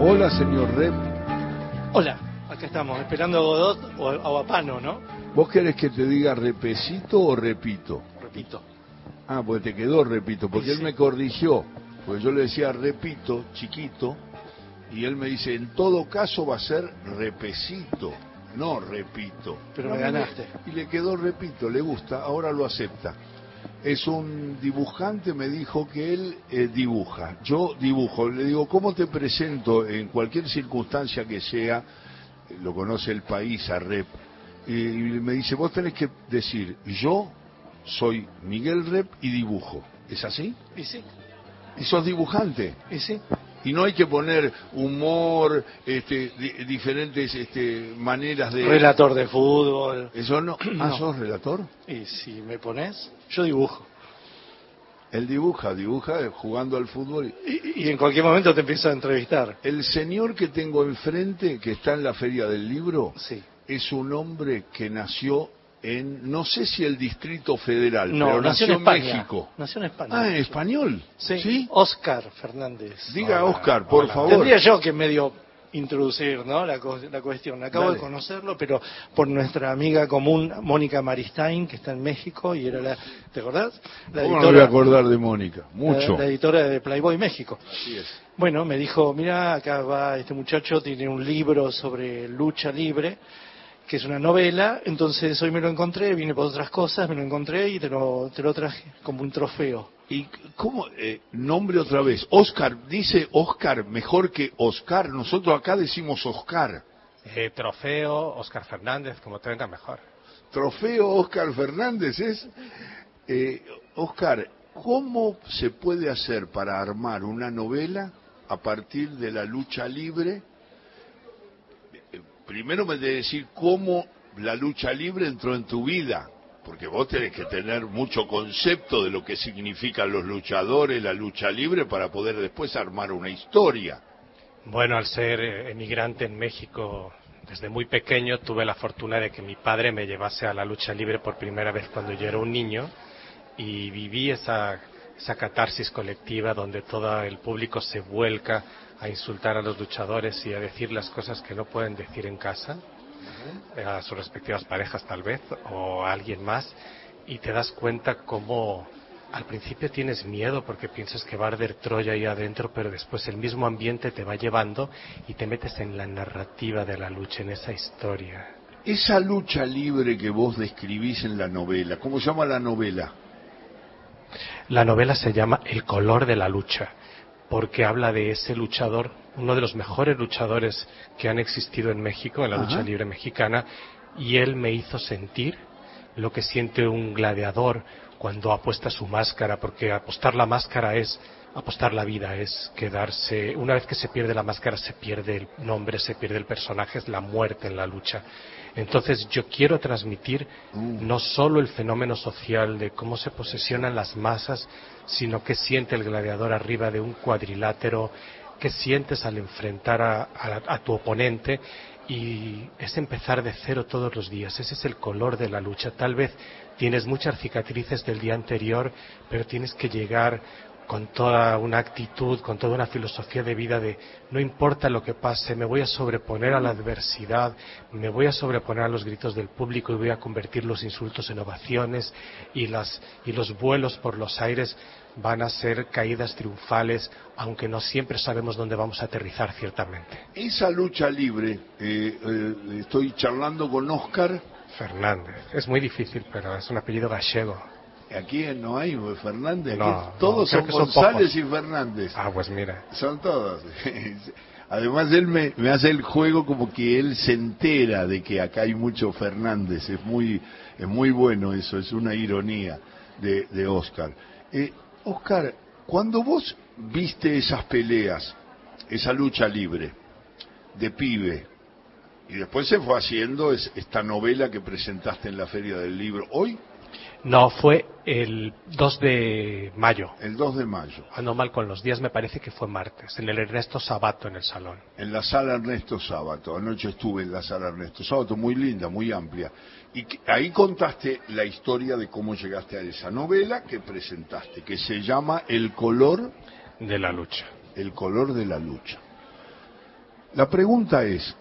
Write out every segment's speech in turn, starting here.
Hola, señor Rep. Hola, acá estamos, esperando a Godot o a Guapano, ¿no? ¿Vos querés que te diga repecito o repito? Repito. Ah, pues te quedó repito, porque Sí, él me corrigió. Porque yo le decía repito, chiquito, y él me dice, en todo caso va a ser repecito, no repito. Pero me ganaste. Y le quedó repito, le gusta, ahora lo acepta. Es un dibujante, me dijo que él eh, dibuja. Yo dibujo. Le digo, ¿cómo te presento en cualquier circunstancia que sea? Lo conoce el país a Rep. Y me dice, vos tenés que decir, yo soy Miguel Rep y dibujo. ¿Es así? ¿Y sí? Y sos dibujante. ¿Y sí? Y no hay que poner humor, este, di- diferentes este, maneras de... Relator de fútbol. ¿Eso no? ¿Ah, No. sos relator? Y si me pones, yo dibujo. Él dibuja, dibuja eh, jugando al fútbol. Y, y en cualquier momento te empiezo a entrevistar. El señor que tengo enfrente, que está en la Feria del Libro, Sí. es un hombre que nació en, no sé si el Distrito Federal, No, pero nació nació en España. México. Nació en España. Ah, en español. Sí. Oscar Fernández. Diga, Hola, Oscar, por hola. favor. Tendría yo que medio introducir ¿no? la, co- la cuestión. Acabo Dale. de conocerlo, pero por nuestra amiga común, Mónica Maristain, que está en México, y era la, ¿te acordás? La ¿Cómo no me voy a acordar de Mónica? Mucho. La, la editora de Playboy México. Así es. Bueno, me dijo, mira, acá va este muchacho, tiene un libro sobre lucha libre, que es una novela, entonces hoy me lo encontré, vine por otras cosas, me lo encontré y te lo, te lo traje como un trofeo. ¿Y cómo? eh, nombre otra vez. Oscar, dice Oscar mejor que Oscar. Nosotros acá decimos Oscar. Eh, trofeo, Oscar Fernández, como te venga mejor. Trofeo Oscar Fernández es. Eh, Oscar, ¿cómo se puede hacer para armar una novela a partir de la lucha libre? Primero me debe decir cómo la lucha libre entró en tu vida, porque vos tenés que tener mucho concepto de lo que significan los luchadores, la lucha libre, para poder después armar una historia. Bueno, al ser eh, emigrante en México desde muy pequeño, tuve la fortuna de que mi padre me llevase a la lucha libre por primera vez cuando yo era un niño y viví esa, esa catarsis colectiva donde todo el público se vuelca a insultar a los luchadores y a decir las cosas que no pueden decir en casa, eh, a sus respectivas parejas tal vez, o a alguien más, y te das cuenta cómo al principio tienes miedo porque piensas que va a arder Troya ahí adentro, pero después el mismo ambiente te va llevando y te metes en la narrativa de la lucha, en esa historia. Esa lucha libre que vos describís en la novela, ¿cómo se llama la novela? La novela se llama El color de la lucha, porque habla de ese luchador, uno de los mejores luchadores que han existido en México, en la lucha libre mexicana, y él me hizo sentir lo que siente un gladiador cuando apuesta su máscara, porque apostar la máscara es apostar la vida, es quedarse, una vez que se pierde la máscara se pierde el nombre, se pierde el personaje, es la muerte en la lucha. Entonces yo quiero transmitir Mm. no solo el fenómeno social de cómo se posesionan las masas, sino qué siente el gladiador arriba de un cuadrilátero, qué sientes al enfrentar a, a- a tu oponente y es empezar de cero todos los días. Ese es el color de la lucha. Tal vez tienes muchas cicatrices del día anterior, pero tienes que llegar con toda una actitud, con toda una filosofía de vida de no importa lo que pase, me voy a sobreponer a la adversidad, me voy a sobreponer a los gritos del público y voy a convertir los insultos en ovaciones y, las, y los vuelos por los aires van a ser caídas triunfales, aunque no siempre sabemos dónde vamos a aterrizar ciertamente. Esa lucha libre, eh, eh, estoy charlando con Oscar, Fernández, es muy difícil, pero es un apellido gallego. Aquí no hay Fernández, No, aquí todos no, son que González y Fernández, Ah, pues mira. son todos. Además él me, me hace el juego como que él se entera de que acá hay mucho Fernández, es muy, es muy bueno eso, es una ironía de, de Oscar. Eh, Oscar, cuando vos viste esas peleas, esa lucha libre de pibe, y después se fue haciendo es- esta novela que presentaste en la Feria del Libro, hoy, No, fue el 2 de mayo. el 2 de mayo, Ando mal con los días, me parece que fue martes, en el Ernesto Sabato en el salón. en la sala Ernesto Sábato. Anoche estuve en la sala Ernesto Sábato, muy linda, muy amplia. Y ahí contaste la historia de cómo llegaste a esa novela que presentaste, que se llama El color, De la lucha. el color de la lucha. La pregunta es,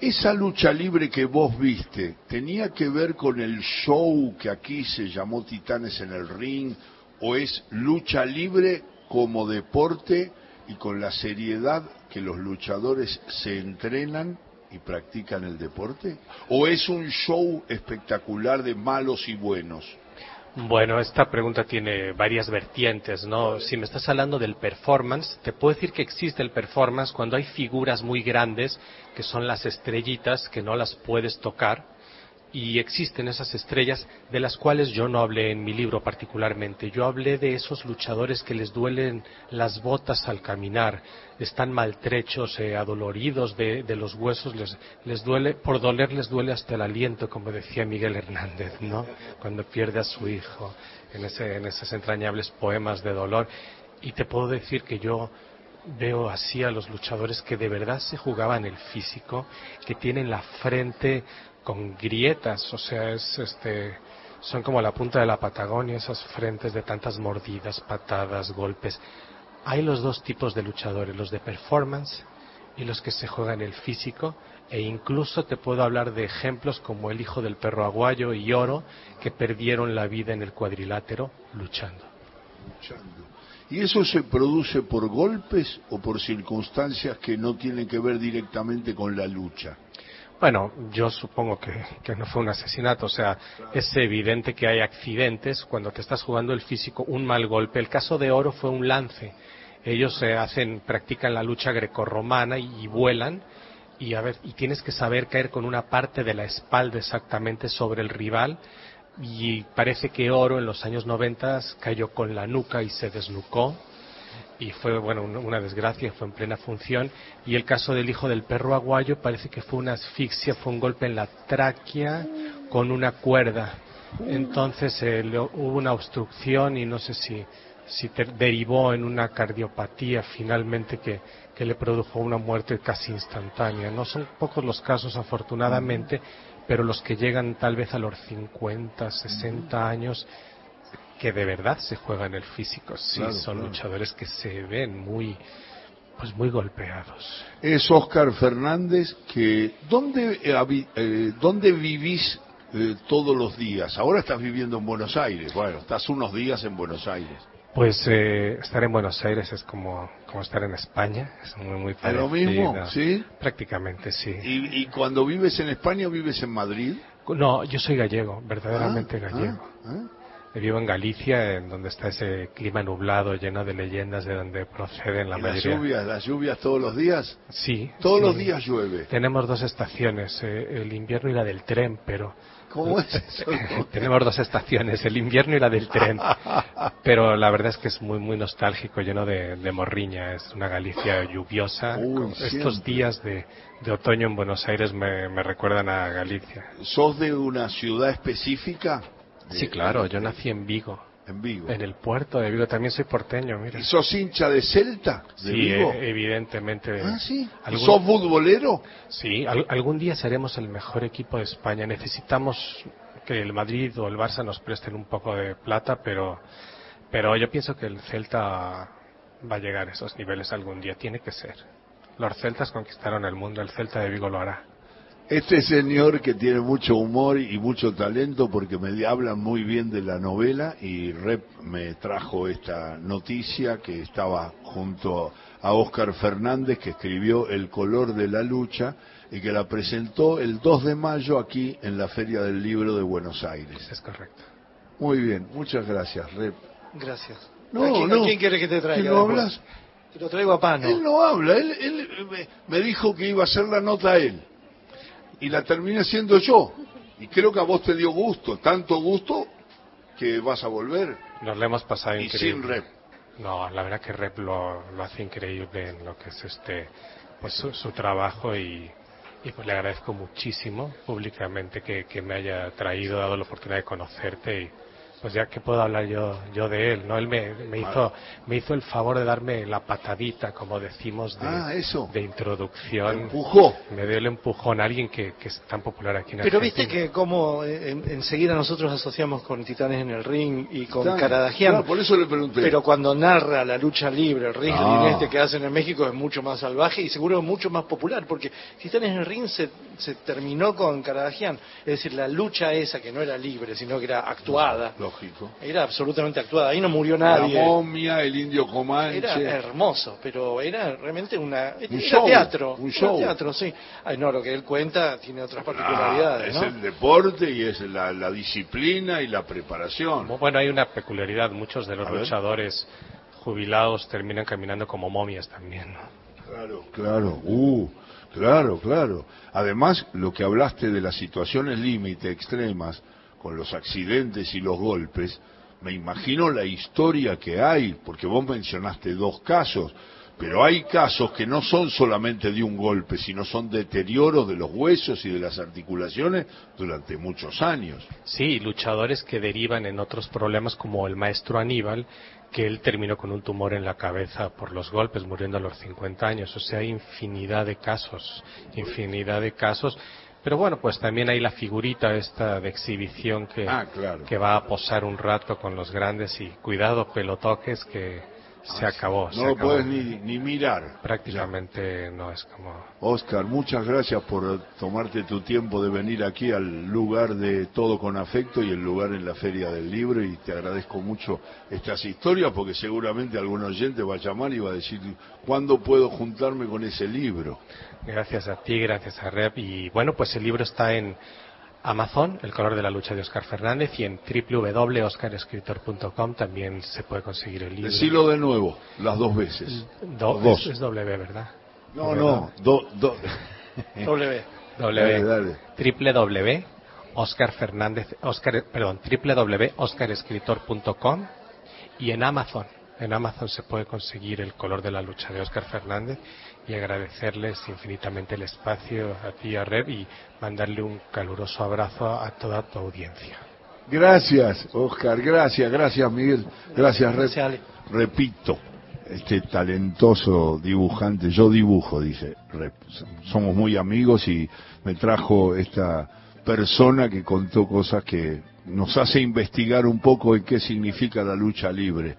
¿esa lucha libre que vos viste tenía que ver con el show que aquí se llamó Titanes en el Ring? ¿O es lucha libre como deporte y con la seriedad que los luchadores se entrenan y practican el deporte? ¿O es un show espectacular de malos y buenos? Bueno, esta pregunta tiene varias vertientes, ¿no? Si me estás hablando del performance, te puedo decir que existe el performance cuando hay figuras muy grandes, que son las estrellitas, que no las puedes tocar, y existen esas estrellas de las cuales yo no hablé en mi libro particularmente. Yo hablé de esos luchadores que les duelen las botas al caminar, están maltrechos, eh, adoloridos de, los huesos, les, les, duele, por doler les duele hasta el aliento, como decía Miguel Hernández, ¿no? Cuando pierde a su hijo en, ese, en esos entrañables poemas de dolor. Y te puedo decir que yo veo así a los luchadores que de verdad se jugaban el físico, que tienen la frente con grietas, o sea, es este son como la punta de la Patagonia, esas frentes de tantas mordidas, patadas, golpes. Hay los dos tipos de luchadores, los de performance y los que se juegan el físico, e incluso te puedo hablar de ejemplos como el hijo del perro aguayo y oro, que perdieron la vida en el cuadrilátero luchando. luchando. ¿Y eso se produce por golpes o por circunstancias que no tienen que ver directamente con la lucha? Bueno, yo supongo que, no fue un asesinato, o sea, es evidente que hay accidentes cuando te estás jugando el físico, un mal golpe. El caso de Oro fue un lance. Ellos se hacen, practican la lucha grecorromana y, y vuelan y a ver, y tienes que saber caer con una parte de la espalda exactamente sobre el rival y parece que Oro en los años 90 cayó con la nuca y se desnucó y fue bueno una desgracia, fue en plena función y el caso del hijo del perro aguayo parece que fue una asfixia, fue un golpe en la tráquea con una cuerda. Entonces eh, hubo una obstrucción y no sé si, si derivó en una cardiopatía finalmente que, que le produjo una muerte casi instantánea. No son pocos los casos afortunadamente, pero los que llegan tal vez a los 50, 60 años que de verdad se juega en el físico. Sí, son luchadores que se ven muy pues muy golpeados. Es Oscar Fernández que ¿dónde eh, eh, dónde vivís eh, todos los días? Ahora estás viviendo en Buenos Aires. Bueno, estás unos días en Buenos Aires. Pues estar en Buenos Aires es como, como estar en España, es muy, muy parecido. ¿Es lo mismo? ¿Sí? Prácticamente, sí. ¿Y, cuando vives en España, vives en Madrid? No, yo soy gallego, verdaderamente ah, gallego. Ah, ah. Vivo en Galicia, en donde está ese clima nublado, lleno de leyendas de donde proceden la ¿Y mayoría. ¿Las lluvias, las lluvias todos los días? Sí. Todos los días llueve. Tenemos dos estaciones, eh, el invierno y la del tren, pero. ¿Cómo es eso? Tenemos dos estaciones, el invierno y la del tren. pero la verdad es que es muy, muy nostálgico, lleno de, morriña. Es una Galicia lluviosa. Estos días de, de, otoño en Buenos Aires me, me recuerdan a Galicia. ¿Sos de una ciudad específica? Sí, claro, yo nací en Vigo. En Vigo. En el puerto de Vigo, también soy porteño, mira. ¿Y sos hincha de Celta? De sí, Vigo? E evidentemente. Ah, sí. ¿Sos futbolero? Sí, algún día seremos el mejor equipo de España. Necesitamos que el Madrid o el Barça nos presten un poco de plata, pero, pero yo pienso que el Celta va a llegar a esos niveles algún día. Tiene que ser. Los celtas conquistaron el mundo, el Celta de Vigo lo hará. Este señor que tiene mucho humor y mucho talento porque me habla muy bien de la novela y Rep me trajo esta noticia que estaba junto a Oscar Fernández que escribió El color de la lucha y que la presentó el 2 de mayo aquí en la Feria del Libro de Buenos Aires. Es correcto. Muy bien, muchas gracias, Rep. Gracias. No, ¿A quién, quién quiere que te traiga? ¿No hablas? Te lo traigo a Pano. Él no habla, él, él me dijo que iba a hacer la nota a él y la terminé siendo yo. Y creo que a vos te dio gusto, tanto gusto que vas a volver. Nos le hemos pasado y increíble. sin rep. No, la verdad que rep lo, hace increíble en lo que es este, pues su, trabajo y, y, pues le agradezco muchísimo públicamente que, que, me haya traído, dado la oportunidad de conocerte y Pues ya que puedo hablar yo, yo de él, ¿no? Él me, me hizo, me hizo el favor de darme la patadita, como decimos, de, Ah, eso. de introducción. Empujó. Me dio el empujón a alguien que, que es tan popular aquí en Pero Argentina. viste que como eh, en- enseguida nosotros asociamos con Titanes en el Ring y con Claro, Karadagian, claro, por eso le pregunté. pero cuando narra la lucha libre, el wrestling Ah. este que hacen en México es mucho más salvaje y seguro mucho más popular, porque Titanes en el Ring se, se terminó con Karadagian, es decir, la lucha esa que no era libre, sino que era actuada, Lógico. era absolutamente actuada, ahí no murió La nadie. momia, el indio Comanche. Era hermoso, pero era realmente una era show, teatro, un era show. teatro, sí. Ay, no, lo que él cuenta tiene otras Ah, particularidades, es ¿no? el deporte y es la, la disciplina y la preparación. Bueno, hay una peculiaridad. Muchos de los A ver. luchadores jubilados terminan caminando como momias también, ¿no? Claro, claro, uh, claro, claro. Además, lo que hablaste de las situaciones límite extremas, con los accidentes y los golpes, me imagino la historia que hay, porque vos mencionaste dos casos, pero hay casos que no son solamente de un golpe, sino son deterioros de los huesos y de las articulaciones durante muchos años. Sí, luchadores que derivan en otros problemas como el maestro Aníbal, que él terminó con un tumor en la cabeza por los golpes, muriendo a los 50 años. O sea, hay infinidad de casos, infinidad de casos. Pero bueno, pues también hay la figurita esta de exhibición que, Ah, claro. que va a posar un rato con los grandes y cuidado, pelotoques, que se acabó. se No lo acabó. puedes ni, ni mirar. Prácticamente no es como... Oscar, muchas gracias por tomarte tu tiempo de venir aquí al lugar de Todo con Afecto y el lugar en la Feria del Libro y te agradezco mucho estas historias porque seguramente algún oyente va a llamar y va a decir ¿cuándo puedo juntarme con ese libro? Gracias a ti, gracias a Rep. Y bueno, pues el libro está en Amazon, El color de la lucha de Oscar Fernández, y en www.oscarescritor.com también se puede conseguir el libro. Decilo de nuevo, las dos veces. Do- dos. Es, es W, ¿verdad? No, no, do, do- W. W. Dale, dale. www.oscarfernández, Oscar, perdón, www.oscarescritor.com y en Amazon. En Amazon se puede conseguir el color de la lucha de Oscar Fernández y agradecerles infinitamente el espacio a ti y a Reb y mandarle un caluroso abrazo a toda tu audiencia. Gracias, Oscar, gracias, gracias, Miguel. Gracias, Rep. Repito, este talentoso dibujante, yo dibujo, dice Rep. Somos muy amigos y me trajo esta persona que contó cosas que nos hace investigar un poco en qué significa la lucha libre